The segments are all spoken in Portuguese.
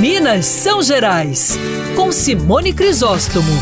Minas São Gerais, com Simone Crisóstomo.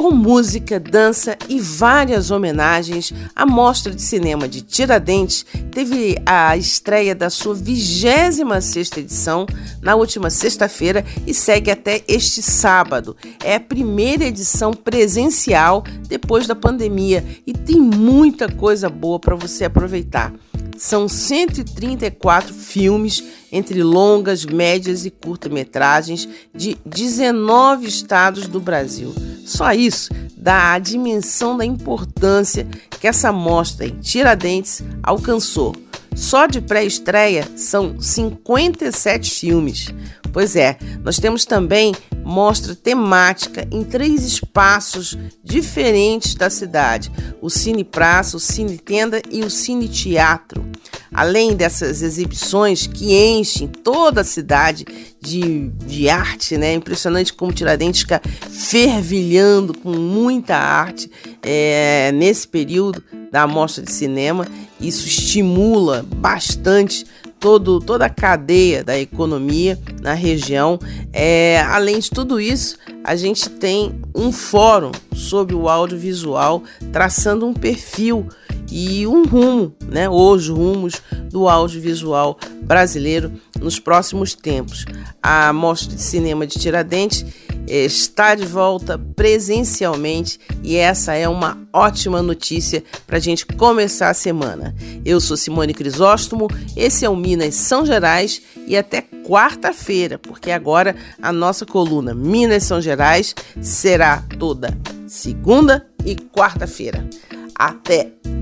Com música, dança e várias homenagens, a Mostra de Cinema de Tiradentes teve a estreia da sua 26ª edição na última sexta-feira e segue até este sábado. É a primeira edição presencial depois da pandemia e tem muita coisa boa para você aproveitar. São 134 filmes entre longas, médias e curta-metragens de 19 estados do Brasil. Só isso dá a dimensão da importância que essa mostra em Tiradentes alcançou. Só de pré-estreia são 57 filmes. Pois é, nós temos também mostra temática em três espaços diferentes da cidade: o Cine Praça, o Cine Tenda e o Cine Teatro. Além dessas exibições que enchem toda a cidade de, de arte, né? Impressionante como Tiradentes fica fervilhando com muita arte é, nesse período da mostra de cinema. Isso estimula bastante todo, toda a cadeia da economia na região. É, além de tudo isso, a gente tem um fórum sobre o audiovisual traçando um perfil e um rumo, né, os rumos do audiovisual brasileiro nos próximos tempos. A Mostra de Cinema de Tiradentes está de volta presencialmente e essa é uma ótima notícia para a gente começar a semana. Eu sou Simone Crisóstomo, esse é o Minas São Gerais e até quarta-feira, porque agora a nossa coluna Minas São Gerais será toda segunda e quarta-feira. Até!